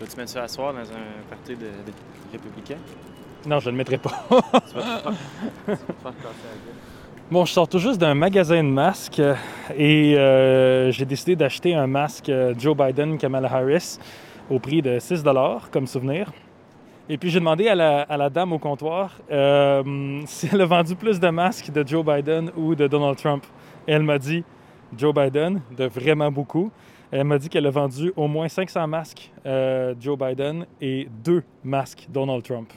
Vas-tu mettre ça à soir dans un parti de, de républicain? Non, je ne le mettrai pas. Tu vas te faire, tu vas te faire casser la gueule. Bon, je sors tout juste d'un magasin de masques euh, et euh, j'ai décidé d'acheter un masque euh, Joe Biden Kamala Harris au prix de 6 comme souvenir. Et puis j'ai demandé à la, à la dame au comptoir euh, si elle a vendu plus de masques de Joe Biden ou de Donald Trump. Et elle m'a dit Joe Biden, de vraiment beaucoup. Elle m'a dit qu'elle a vendu au moins 500 masques euh, Joe Biden et deux masques Donald Trump.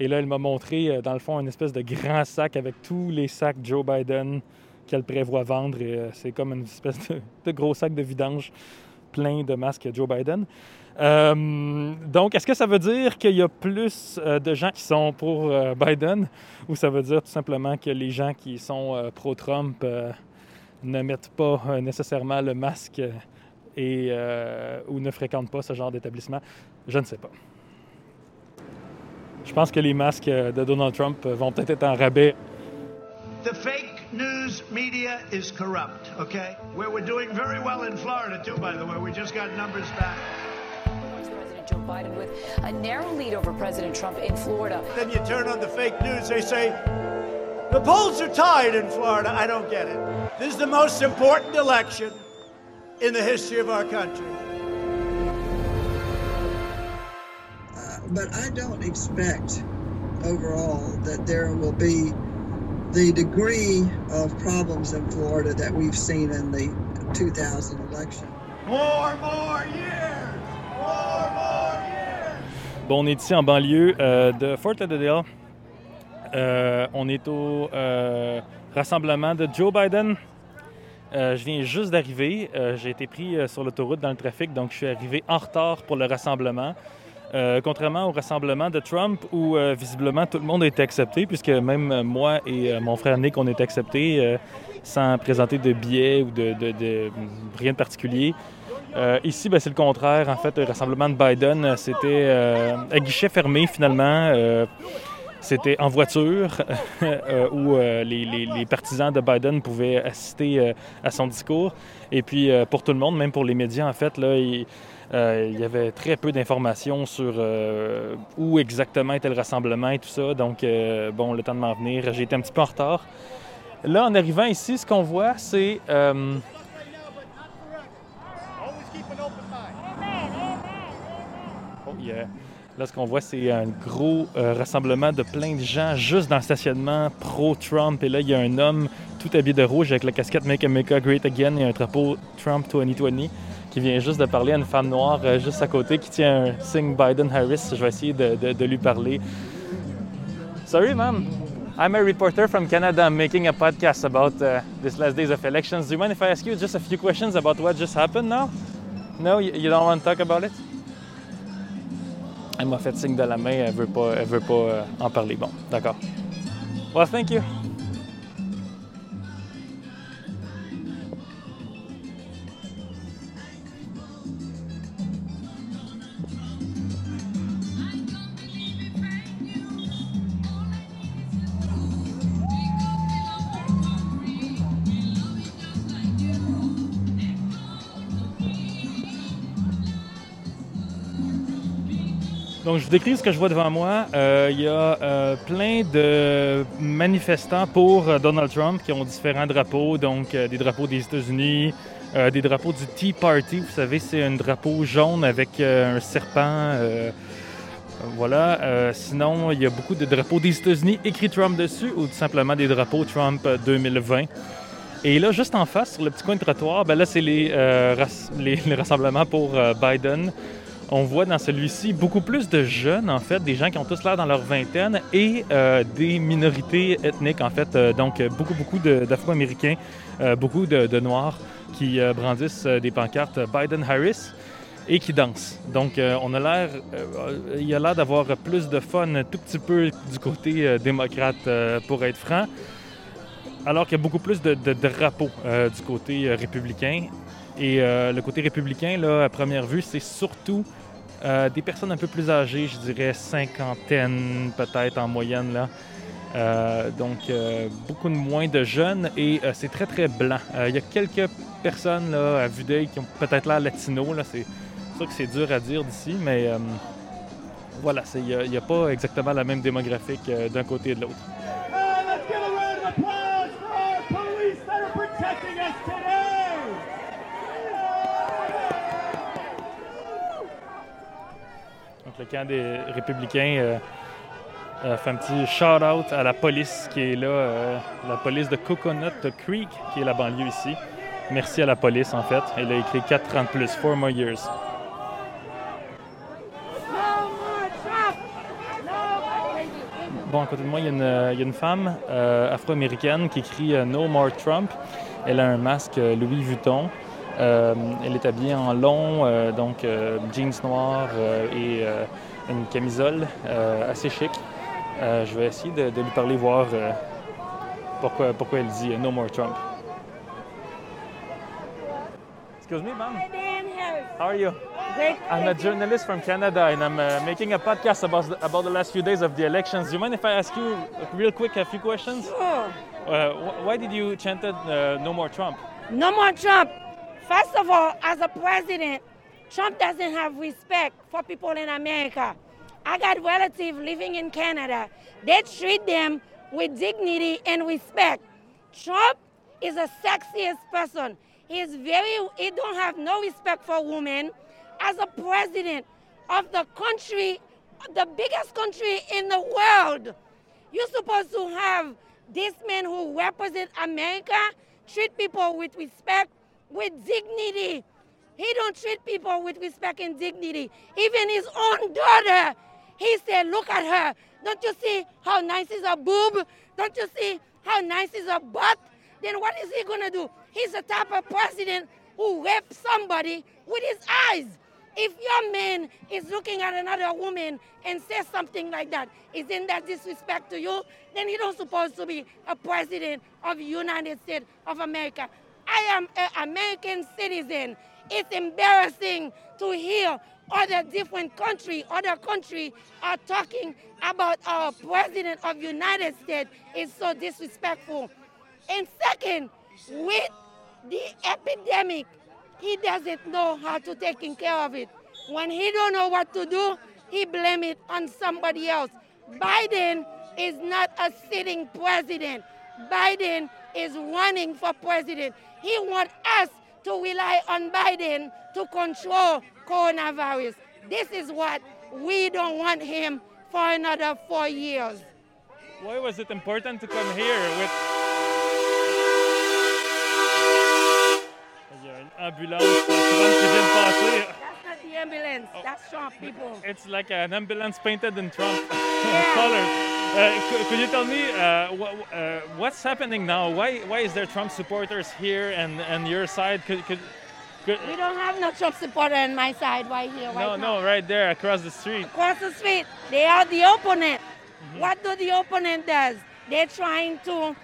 Et là, elle m'a montré, euh, dans le fond, une espèce de grand sac avec tous les sacs Joe Biden qu'elle prévoit vendre. Euh, c'est comme une espèce de, gros sac de vidange plein de masques Joe Biden. Donc, est-ce que ça veut dire qu'il y a plus de gens qui sont pour Biden ou ça veut dire tout simplement que les gens qui sont pro-Trump ne mettent pas nécessairement le masque et, euh, ou ne fréquentent pas ce genre d'établissement? Je ne sais pas. Je pense que les masques euh, de Donald Trump euh, vont peut-être être en rabais. The fake news media is corrupt, okay? Where we're doing very well in Florida, too, by the way. We just got numbers back. Vice President Joe Biden with a narrow lead over President Trump in Florida. Then you turn on the fake news, they say, the polls are tied in Florida. I don't get it. This is the most important election in the history of our country. Uh, but I don't expect overall that there will be the degree of problems in Florida that we've seen in the 2000 election. More, more years! More, more years! Bon, on est ici en banlieue euh, de Fort Lauderdale. Euh, on est au euh, rassemblement de Joe Biden. Euh, je viens juste d'arriver. Euh, J'ai été pris euh, sur l'autoroute dans le trafic, donc je suis arrivé en retard pour le rassemblement. Contrairement au rassemblement de Trump, où visiblement tout le monde a été accepté, puisque même moi et mon frère Nick, on est acceptés sans présenter de billets ou de, rien de particulier. Ici, ben, c'est le contraire. En fait, le rassemblement de Biden, c'était à guichet fermé finalement. C'était en voiture euh, où euh, les, les- les partisans de Biden pouvaient assister euh, à son discours. Et puis, pour tout le monde, même pour les médias, en fait, là, il, euh, il y avait très peu d'informations sur euh, où exactement était le rassemblement et tout ça. Donc, euh, bon, le temps de m'en venir, j'ai été un petit peu en retard. Là, en arrivant ici, ce qu'on voit, c'est... Oh, yeah. Là, ce qu'on voit, c'est un gros euh, rassemblement de plein de gens juste dans le stationnement pro-Trump. Et là, il y a un homme tout habillé de rouge avec la casquette Make America Great Again et un drapeau Trump 2020 qui vient juste de parler à une femme noire euh, juste à côté qui tient un signe Biden-Harris. Je vais essayer de, lui parler. Sorry, ma'am. I'm a reporter from Canada. I'm making a podcast about uh, this last days of elections. Do you mind if I ask you just a few questions about what just happened now? No, you don't want to talk about it? Elle m'a fait signe de la main, elle veut pas, elle veut pas euh, en parler. Bon, d'accord. Well, thank you. Je vous décris ce que je vois devant moi. Euh, il y a euh, plein de manifestants pour euh, Donald Trump qui ont différents drapeaux, donc des drapeaux des États-Unis, des drapeaux du Tea Party. Vous savez, c'est un drapeau jaune avec un serpent. voilà. Sinon, il y a beaucoup de drapeaux des États-Unis écrit Trump dessus ou tout simplement des drapeaux Trump euh, 2020. Et là, juste en face, sur le petit coin de trottoir, ben là, c'est les, rass- les, les rassemblements pour Biden. On voit dans celui-ci beaucoup plus de jeunes, en fait, des gens qui ont tous l'air dans leur vingtaine et euh, des minorités ethniques, en fait. Euh, donc, beaucoup, beaucoup d'Afro-Américains, euh, beaucoup de, Noirs qui brandissent des pancartes Biden-Harris et qui dansent. Donc, on a l'air, il y a l'air d'avoir plus de fun, un tout petit peu du côté démocrate, pour être franc, alors qu'il y a beaucoup plus de, drapeaux du côté républicain. Et euh, le côté républicain, là, à première vue, c'est surtout euh, des personnes un peu plus âgées, je dirais cinquantaine peut-être en moyenne. Là. Euh, donc, beaucoup de moins de jeunes et c'est très, très blanc. Il y a quelques personnes là, à vue d'œil qui ont peut-être l'air latino. C'est sûr que c'est dur à dire d'ici, mais voilà, il n'y a, pas exactement la même démographique d'un côté et de l'autre. Le camp des républicains euh, euh, fait un petit shout-out à la police qui est là, euh, la police de Coconut Creek, qui est la banlieue ici. Merci à la police, en fait. Elle a écrit 430 plus, 4 more years. Bon, à côté de moi, il y a une, femme afro-américaine qui écrit No More Trump. Elle a un masque Louis Vuitton. Elle est habillée en long, donc jeans noirs et une camisole assez chic. Euh, je vais essayer de, de lui parler, voir euh, pourquoi, pourquoi elle dit No More Trump. Excuse me, ma'am. Hi, Dan Harris. How are you? Great. I'm a journalist from Canada, and I'm uh, making a podcast about the, about the last few days of the elections. Do you mind if I ask you real quick a few questions? Sure. Uh, wh- why did you chant uh, No More Trump? No more Trump. First of all, as a president, Trump doesn't have respect for people in America. I got relatives living in Canada. They treat them with dignity and respect. Trump is the sexiest person. He's very, he don't have no respect for women. As a president of the country, the biggest country in the world, you're supposed to have this man who represent America treat people with respect, with dignity. He don't treat people with respect and dignity. Even his own daughter, he said, Look at her. Don't you see how nice is her boob? Don't you see how nice is her butt? Then what is he gonna do? He's the type of president who rapes somebody with his eyes. If your man is looking at another woman and says something like that, isn't that disrespect to you? Then he don't supposed to be a president of the United States of America. I am an American citizen. It's embarrassing to hear other different country, other country are talking about our president of United States is so disrespectful. And second, with the epidemic, he doesn't know how to take care of it. When he don't know what to do, he blame it on somebody else. Biden is not a sitting president. Biden is running for president. He wants us to rely on Biden to control coronavirus. This is what we don't want him for another four years. Why was it important to come here with ambulance Ambulance. Oh. That's Trump people. It's like an ambulance painted in Trump yeah. colors. Uh, could you tell me uh, wh- uh, what's happening now? Why why is there Trump supporters here and, and your side? Could, could, could, we don't have no Trump supporter on my side right here. Right no, now. no, right there across the street. Across the street, they are the opponent. Mm-hmm. What do the opponent does? They're trying to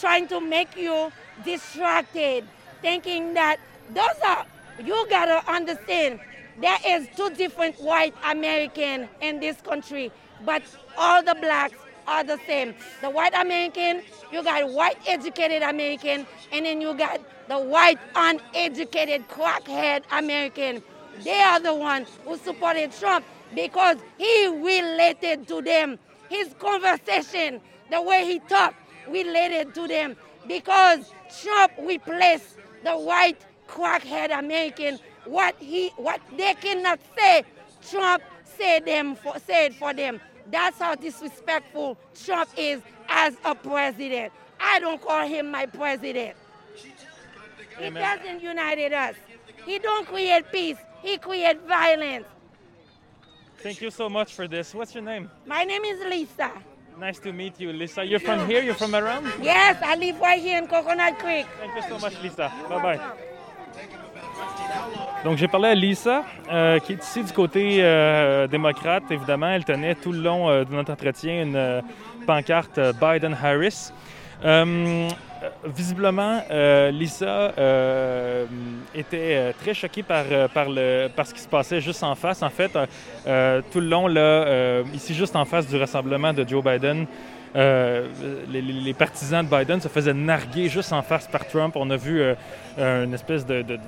trying to make you distracted, thinking that those are you gotta understand there is two different white American in this country, but all the blacks are the same. The white American, you got white educated American, and then you got the white uneducated crackhead American. They are the ones who supported Trump because he related to them. His conversation, the way he talked, related to them because Trump replaced the white crackhead American. What he, what they cannot say, Trump said them for, said for them. That's how disrespectful Trump is as a president. I don't call him my president. He doesn't unite us. He don't create peace. He create violence. Thank you so much for this. What's your name? My name is Lisa. Nice to meet you, Lisa. You're from here? You're from around? Yes, I live right here in Coconut Creek. Thank you so much, Lisa. Bye-bye. Donc, j'ai parlé à Lisa, euh, qui est ici du côté euh, démocrate. Évidemment, elle tenait tout le long euh, de notre entretien une pancarte Biden-Harris. Visiblement, Lisa était très choquée par, par, le, par ce qui se passait juste en face. En fait, tout le long, là, ici, juste en face du rassemblement de Joe Biden, les, partisans de Biden se faisaient narguer juste en face par Trump. On a vu une espèce de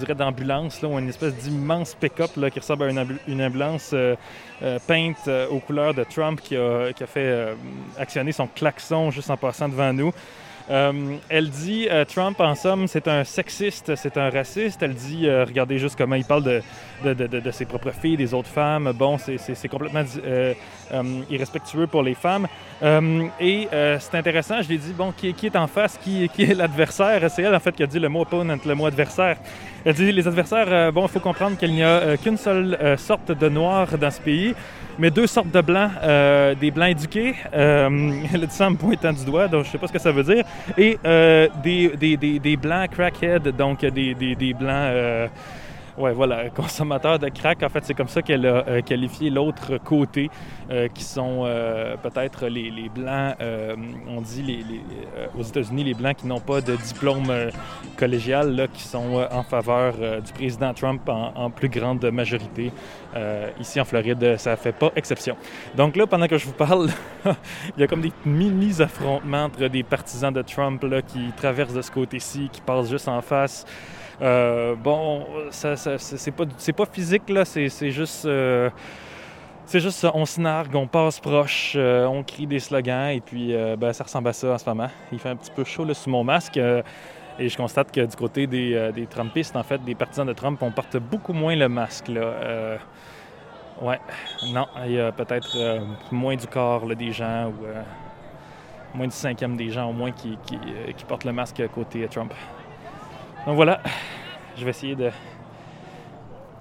dirais, d'ambulance, ou une espèce d'immense pick-up qui ressemble à une, ambu- une ambulance euh, euh, peinte euh, aux couleurs de Trump qui a, fait actionner son klaxon juste en passant devant nous. Euh, elle dit, euh, Trump, en somme, c'est un sexiste, c'est un raciste. Elle dit, euh, regardez juste comment il parle de, de, de- de- ses propres filles, des autres femmes. Bon, c'est- complètement irrespectueux pour les femmes. Et c'est intéressant, je lui ai dit, bon, qui, qui est en face, qui, qui est l'adversaire? C'est elle, en fait, qui a dit le mot opponent, le mot adversaire. Elle dit, les adversaires, bon, il faut comprendre qu'il n'y a qu'une seule sorte de noir dans ce pays, mais deux sortes de blancs, euh, des blancs éduqués, euh, en me pointant du doigt, donc je sais pas ce que ça veut dire, et euh, des, des, des, des blancs crackhead, donc des, des, des blancs... Ouais, voilà, consommateurs de crack. En fait, c'est comme ça qu'elle a euh, qualifié l'autre côté, euh, qui sont euh, peut-être les, les Blancs, on dit les, aux États-Unis, les Blancs qui n'ont pas de diplôme collégial, là, qui sont en faveur du président Trump en, plus grande majorité. Ici, en Floride, ça fait pas exception. Donc là, pendant que je vous parle, il y a comme des mini-affrontements entre des partisans de Trump là, qui traversent de ce côté-ci, qui passent juste en face. Euh, bon, ça, c'est pas, physique, là, c'est juste. euh, c'est juste ça, on se nargue, on passe proche, euh, on crie des slogans et puis ben, ça ressemble à ça en ce moment. Il fait un petit peu chaud là, sous mon masque et je constate que du côté des, Trumpistes, en fait, des partisans de Trump, on porte beaucoup moins le masque. Ouais, non, il y a peut-être moins du corps là, des gens ou moins du cinquième des gens au moins qui, qui portent le masque côté Trump. Donc voilà, je vais essayer de,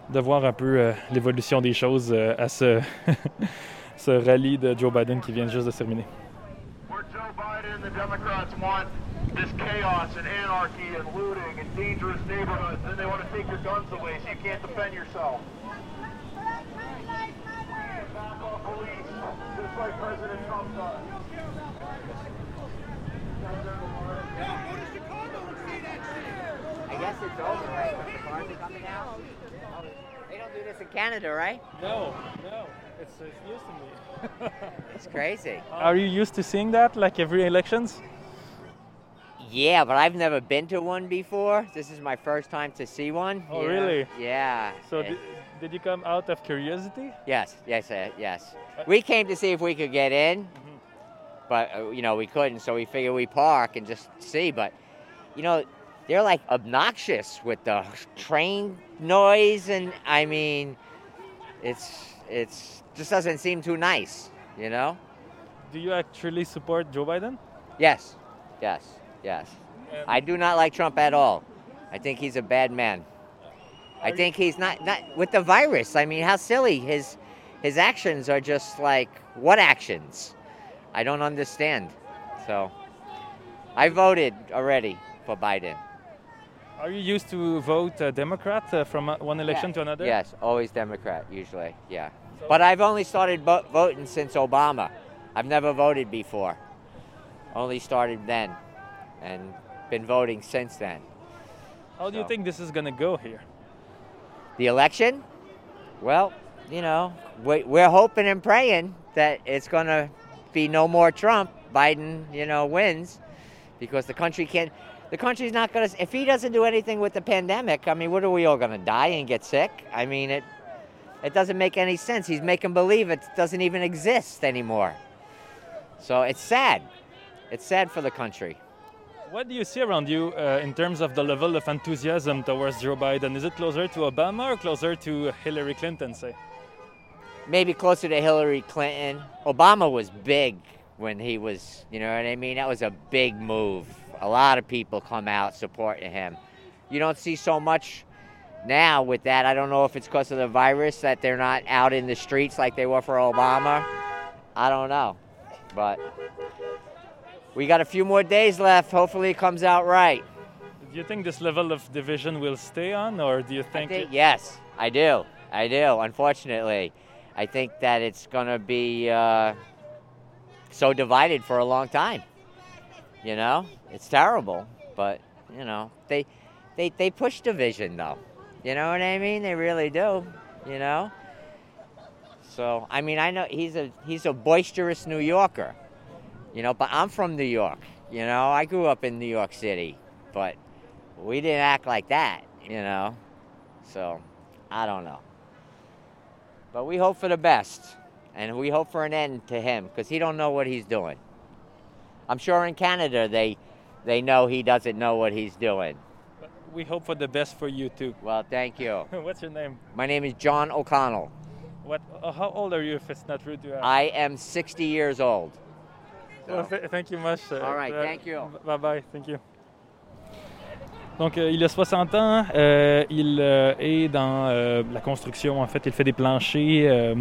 de voir un peu euh, l'évolution des choses euh, à ce, ce rallye de Joe Biden qui vient juste de terminer. And this chaos and anarchy and looting and dangerous neighborhoods, then they want to take your guns away so you can't defend yourself. Back off police, just like President Trump does. I guess it's over, right? When the cars are coming out. They don't do this in Canada, right? No, no, it's, it's news to me. It's crazy. Are you used to seeing that like every elections? Yeah, but I've never been to one before. This is my first time to see one. Oh, you know? really? Yeah. So Eh, did, did you come out of curiosity? Yes, yes, uh, yes. We came to see if we could get in, but uh, you know we couldn't, so we figured we park and just see. But you know, they're like obnoxious with the train noise, and I mean, it's it's just doesn't seem too nice, you know. Do you actually support Joe Biden? Yes, yes, yes. I do not like Trump at all. I think he's a bad man. I think he's not not with the virus. I mean, how silly his his actions are just like what actions? I don't understand. So I voted already for Biden. Are you used to vote uh, Democrat uh, from uh, one election to another? Yes, always Democrat usually. Yeah. But I've only started vo- voting since Obama. I've never voted before. Only started then and been voting since then. How do you think this is gonna go here? The election? Well, you know, we, we're hoping and praying that it's going to be no more Trump. Biden, you know, wins because the country can't. The country's not going to. If he doesn't do anything with the pandemic, I mean, what are we all going to die and get sick? I mean, it. It doesn't make any sense. He's making believe it doesn't even exist anymore. So it's sad. It's sad for the country. What do you see around you uh, in terms of the level of enthusiasm towards Joe Biden? Is it closer to Obama or closer to Hillary Clinton, say? maybe closer to Hillary Clinton. Obama was big when he was, you know what I mean? That was a big move. A lot of people come out supporting him. You don't see so much now with that. I don't know if it's because of the virus that they're not out in the streets like they were for Obama. I don't know. But we got a few more days left. Hopefully it comes out right. Do you think this level of division will stay on, or do you I think? think, it- yes, I do. I do. Unfortunately, I think that it's going to be uh, so divided for a long time. You know, it's terrible, but you know they they they push division though. You know what I mean? They really do. You know. So I mean, I know he's a he's a boisterous New Yorker. You know, but I'm from New York. You know, I grew up in New York City, but we didn't act like that. You know, So, I don't know. But we hope for the best, and we hope for an end to him because he don't know what he's doing. I'm sure in Canada they they know he doesn't know what he's doing. We hope for the best for you too. Well, thank you. What's your name? My name is John O'Connell. What? Uh, how old are you? If it's not rude to ask. I am 60 years old. Well, th- thank you much. uh, All right, uh, thank you. Bye bye, thank you. Donc, euh, il a 60 ans. euh, il euh, est dans euh, la construction. En fait, il fait des planchers euh,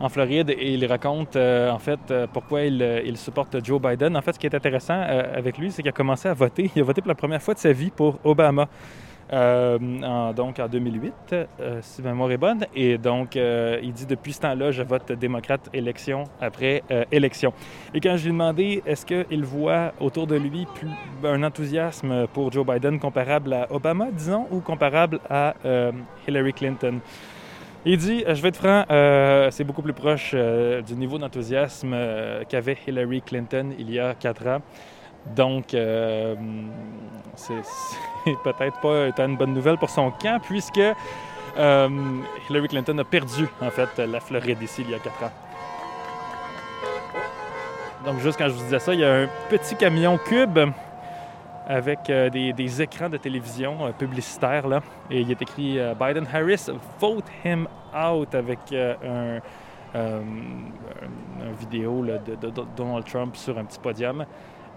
en Floride et il raconte, euh, en fait, euh, pourquoi il, euh, il supporte Joe Biden. En fait, ce qui est intéressant avec lui, c'est qu'il a commencé à voter. Il a voté pour la première fois de sa vie pour Obama. en- donc en 2008, euh, si ma mémoire est bonne. Et donc, il dit depuis ce temps-là, je vote démocrate élection après élection. Et quand je lui ai demandé est-ce qu'il voit autour de lui un enthousiasme pour Joe Biden comparable à Obama, disons, ou comparable à Hillary Clinton, il dit, euh, je vais être franc, euh, c'est beaucoup plus proche euh, du niveau d'enthousiasme qu'avait Hillary Clinton il y a quatre ans. Donc, c'est peut-être pas une bonne nouvelle pour son camp, puisque Hillary Clinton a perdu, en fait, la Floride ici il y a quatre ans. Donc, juste quand je vous disais ça, il y a un petit camion cube avec euh, des, écrans de télévision euh, publicitaires, là. Et il est écrit euh, Biden-Harris, vote him out avec un, euh, un- un vidéo de, Donald Trump sur un petit podium.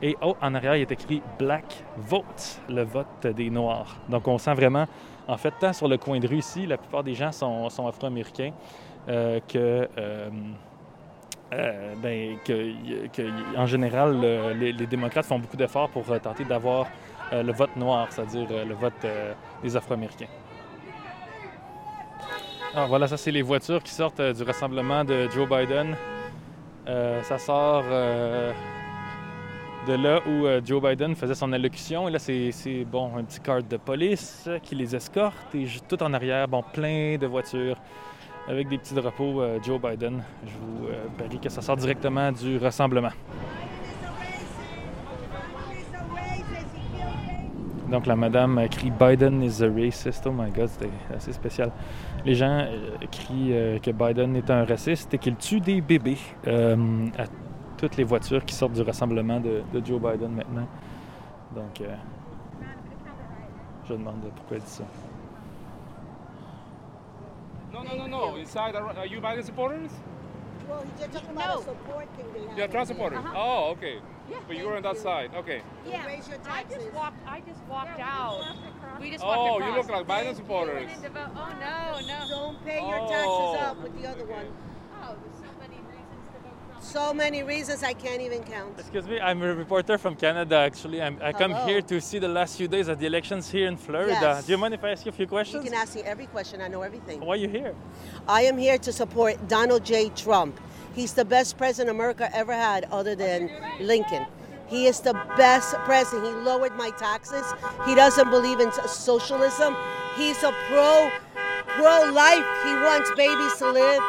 Et oh, en arrière, il est écrit Black Vote, le vote des Noirs. Donc, on sent vraiment, en fait, tant sur le coin de rue ici, la plupart des gens sont, sont afro-américains, que, euh, ben, en général, le- les, démocrates font beaucoup d'efforts pour euh, tenter d'avoir euh, le vote noir, c'est-à-dire le vote des Afro-Américains. Alors voilà, ça c'est les voitures qui sortent du rassemblement de Joe Biden. Ça sort de là où Joe Biden faisait son allocution. Et là, c'est bon, un petit car de police qui les escorte. Et tout en arrière, bon, plein de voitures avec des petits drapeaux euh, Joe Biden. Je vous euh, parie que ça sort directement du rassemblement. Donc la madame crie Biden is a racist. Oh my god, c'était assez spécial. Les gens euh, crient que Biden est un raciste et qu'il tue des bébés à toutes les voitures qui sortent du rassemblement de, Joe Biden maintenant. Donc je demande pourquoi il dit ça. No, no, no, no. Inside, are, are you Biden supporters? Well, you're talking about a support thing they have. You're Trump supporters. Uh-huh. Oh, okay. but you were on that side. Okay. Yeah. Raise your I just walked. I just walked out. We just Oh, walked you across. look like Biden supporters. Went in to vote. Oh no, no. Don't pay your Oh. taxes up with the other one. Oh, there's so many reasons to vote Trump. So many reasons I can't even count. Excuse me, I'm a reporter from Canada actually. I'm, I come here to see the last few days of the elections here in Florida. Yes. Do you mind if I ask you a few questions? You can ask me every question. I know everything. Why are you here? I am here to support Donald J. Trump. He's the best president America ever had, other than Lincoln. He is the best president. He lowered my taxes. He doesn't believe in socialism. He's a pro pro life. He wants babies to live.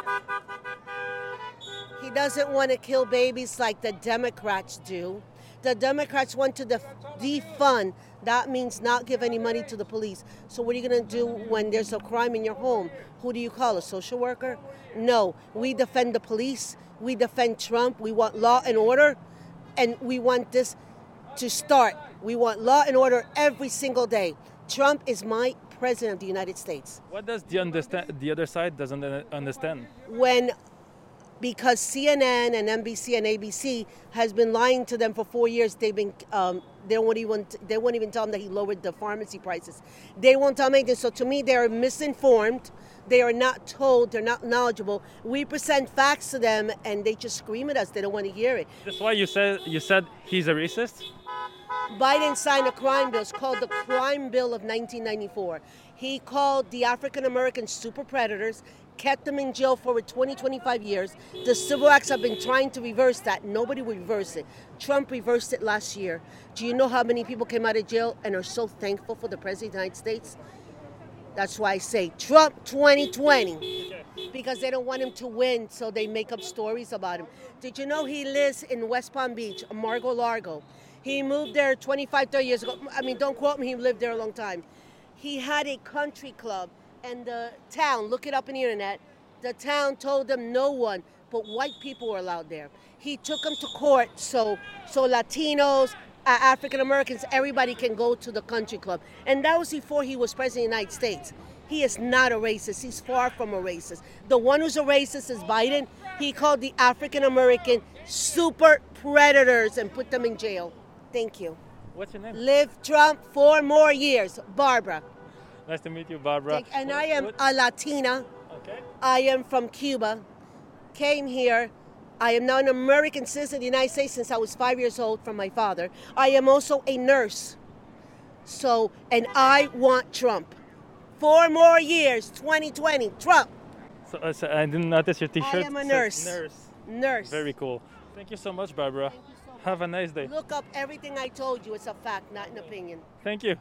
Doesn't want to kill babies like the Democrats do. The Democrats want to def- defund. That means not give any money to the police. So what are you going to do when there's a crime in your home? Who do you call? A social worker? No. We defend the police. We defend Trump. We want law and order. And we want this to start. We want law and order every single day. Trump is my president of the United States. What does the understand the other side doesn't uh, understand? when because CNN and NBC and ABC has been lying to them for four years. They've been um, they won't even they won't even tell them that he lowered the pharmacy prices. They won't tell them anything. So to me, they are misinformed. They are not told. They're not knowledgeable. We present facts to them, and they just scream at us. They don't want to hear it. That's why you said you said he's a racist. Biden signed a crime bill. It's called the Crime Bill of 1994. He called the African American super predators, kept them in jail for over 20, 25 years. The civil acts have been trying to reverse that. Nobody will reverse it. Trump reversed it last year. Do you know how many people came out of jail and are so thankful for the President of the United States? That's why I say Trump 2020. Because they don't want him to win, so they make up stories about him. Did you know he lives in West Palm Beach, Margo Largo? He moved there 25, 30 years ago. I mean, don't quote me, he lived there a long time. He had a country club, and the town, look it up on the internet, the town told them no one but white people were allowed there. He took them to court so so Latinos, uh, African Americans, everybody can go to the country club. And that was before he was president of the United States. He is not a racist. He's far from a racist. The one who's a racist is Biden. He called the African American super predators and put them in jail. Thank you. What's your name? Live Trump four more years. Barbara. Nice to meet you, Barbara. Thank- and I am a Latina. Okay. I am from Cuba. Came here. I am now an American citizen of the United States since I was five years old from my father. I am also a nurse. So, and I want Trump. Four more years, 2020, Trump. So, uh, so I didn't notice your T-shirt. I am a nurse. Nurse. Nurse. Very cool. Thank you so much, Barbara. Have a nice day. Look up everything I told you. It's a fact, not an opinion. Thank you.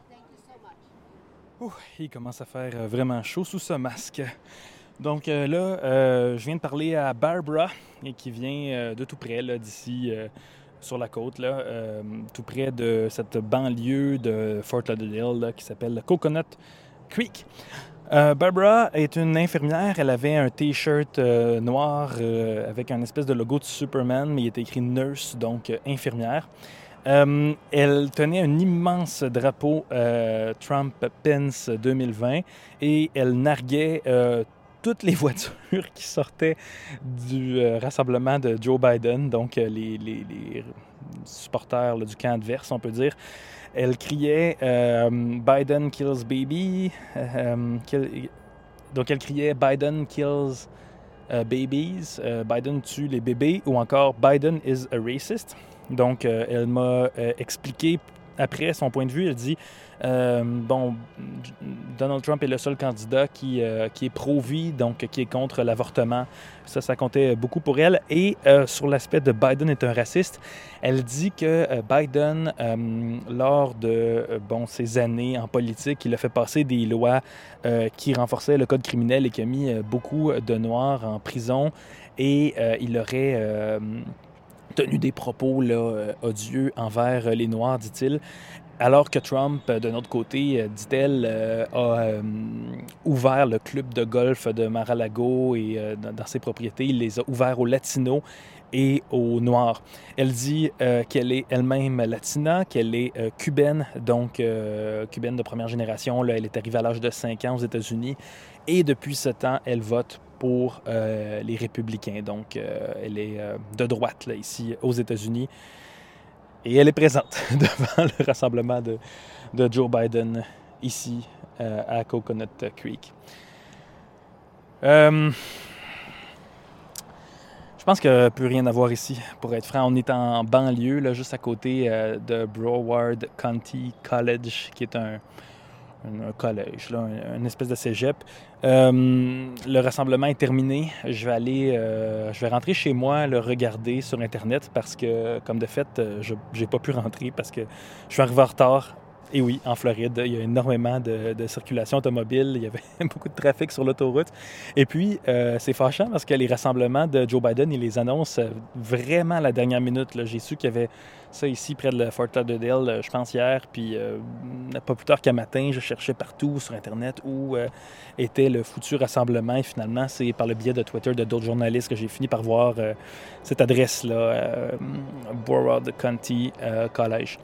Il commence à faire euh, vraiment chaud sous ce masque. Donc euh, là, euh, je viens de parler à Barbara, qui vient de tout près, d'ici, sur la côte, tout près de cette banlieue de Fort Lauderdale qui s'appelle Coconut Creek. Barbara est une infirmière. Elle avait un T-shirt noir avec un espèce de logo de Superman, mais il était écrit nurse, donc infirmière. Euh, elle tenait un immense drapeau euh, Trump-Pence 2020 et elle narguait euh, toutes les voitures qui sortaient du rassemblement de Joe Biden, donc les, supporters du camp adverse, on peut dire. Elle criait Biden kills baby. donc elle criait Biden kills babies, Biden tue les bébés ou encore Biden is a racist. Donc euh, elle m'a euh, expliqué après son point de vue. Elle dit euh, bon, Donald Trump est le seul candidat qui, qui est pro-vie, donc qui est contre l'avortement. Ça, ça comptait beaucoup pour elle. Et sur l'aspect de Biden est un raciste, elle dit que Biden, lors de bon, ses années en politique, il a fait passer des lois qui renforçaient le code criminel et qui a mis beaucoup de Noirs en prison. Et il aurait tenu des propos là, euh, odieux envers euh, les Noirs, dit-il. Alors que Trump, euh, d'un autre côté, dit-elle, a ouvert le club de golf de Mar-a-Lago et dans, ses propriétés, il les a ouverts aux Latinos et aux Noirs. Elle dit qu'elle est elle-même latina, qu'elle est cubaine, donc cubaine de première génération. Elle est arrivée à l'âge de 5 ans aux États-Unis et depuis ce temps, elle vote pour euh, les républicains. Donc, euh, elle est euh, de droite là, ici aux États-Unis. Et elle est présente devant le rassemblement de, Joe Biden ici à Coconut Creek. Je pense qu'il n'y a plus rien à voir ici, pour être franc. On est en banlieue, là, juste à côté de Broward County College, qui est un, un- collège, là, un- une espèce de cégep. Euh, le rassemblement est terminé. Je vais aller, euh, je vais rentrer chez moi, le regarder sur Internet parce que, comme de fait, euh, je n'ai pas pu rentrer parce que je suis arrivé en retard. Et oui, en Floride, il y a énormément de, circulation automobile. Il y avait beaucoup de trafic sur l'autoroute. Et puis, euh, c'est fâchant parce que les rassemblements de Joe Biden, il les annonce vraiment à la dernière minute. J'ai su qu'il y avait ça ici près de Fort Lauderdale, je pense hier. Puis, euh, pas plus tard qu'un matin, je cherchais partout sur Internet où euh, était le foutu rassemblement. Et finalement, c'est par le biais de Twitter de d'autres journalistes que j'ai fini par voir cette adresse-là, Broward County College.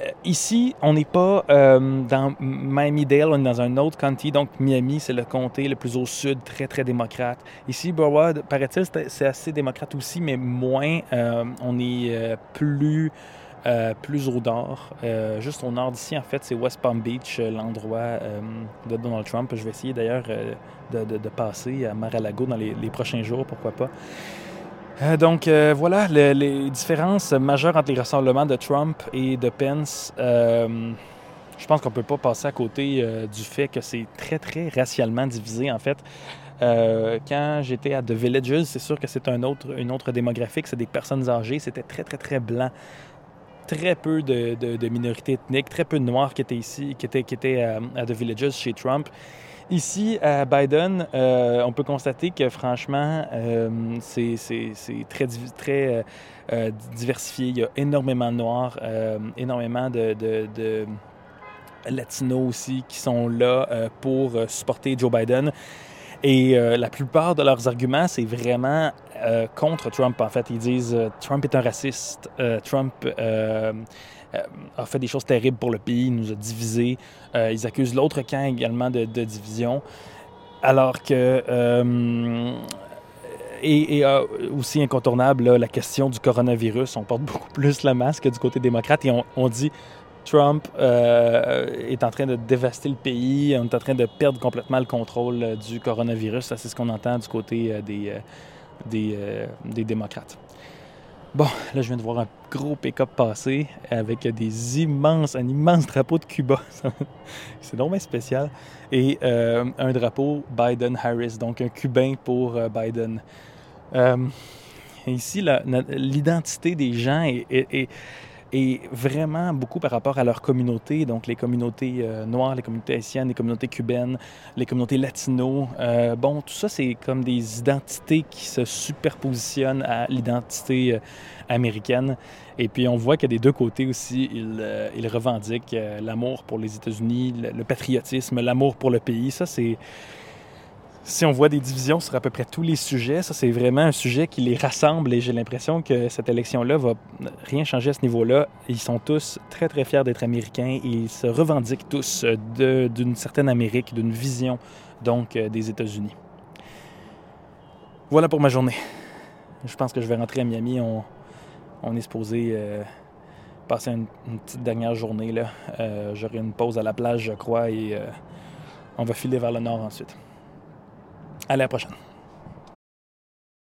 Euh, Ici, on n'est pas euh, dans Miami-Dale, on est dans un autre county. Donc, Miami, c'est le comté le plus au sud, très, très démocrate. Ici, Broward, paraît-il, c'est- assez démocrate aussi, mais moins. Euh, on est plus, plus au nord. Juste au nord d'ici, en fait, c'est West Palm Beach, l'endroit de Donald Trump. Je vais essayer d'ailleurs de, passer à Mar-a-Lago dans les prochains jours, pourquoi pas. Euh, donc euh, voilà le- les différences majeures entre les rassemblements de Trump et de Pence. Euh, je pense qu'on ne peut pas passer à côté du fait que c'est très, très racialement divisé, en fait. Quand j'étais à The Villages, c'est sûr que c'est un autre, une autre démographique, c'est des personnes âgées, c'était très, très, très blanc. Très peu de, minorités ethniques, très peu de Noirs qui étaient ici, qui étaient, qui étaient à The Villages chez Trump. Ici, à Biden, euh, on peut constater que franchement, euh, c'est très, euh, diversifié. Il y a énormément de Noirs, énormément de, latinos aussi qui sont là pour supporter Joe Biden. Et la plupart de leurs arguments, c'est vraiment euh, contre Trump. En fait, ils disent euh, Trump est un raciste, euh, Trump a fait des choses terribles pour le pays, il nous a divisés. Ils accusent l'autre camp également de, division. Alors que et, aussi incontournable, la question du coronavirus. On porte beaucoup plus le masque du côté démocrate et on, dit Trump est en train de dévaster le pays, on est en train de perdre complètement le contrôle du coronavirus. Ça, c'est ce qu'on entend du côté des, des, euh, des démocrates. Bon, là, je viens de voir un gros pick-up passer avec des immenses, un immense drapeau de Cuba. c'est donc bien spécial. Et euh, un drapeau Biden-Harris, donc un cubain pour euh, Biden. Euh, ici, l'identité des gens est- est vraiment beaucoup par rapport à leur communauté, donc les communautés euh, noires, les communautés haïtiennes, les communautés cubaines, les communautés latinos. Euh, bon, tout ça, c'est comme des identités qui se superpositionnent à l'identité euh, américaine. Et puis, on voit que des deux côtés aussi, ils, revendiquent l'amour pour les États-Unis, le, le patriotisme, l'amour pour le pays. Ça, c'est si on voit des divisions sur à peu près tous les sujets, ça c'est vraiment un sujet qui les rassemble et j'ai l'impression que cette élection-là va rien changer à ce niveau-là. Ils sont tous très très fiers d'être américains et ils se revendiquent tous d'une certaine Amérique, d'une vision donc euh, des États-Unis. Voilà pour ma journée. Je pense que je vais rentrer à Miami. On, est supposé euh, passer une, petite dernière journée là. Euh, J'aurai une pause à la plage, je crois, et on va filer vers le nord ensuite. À la prochaine.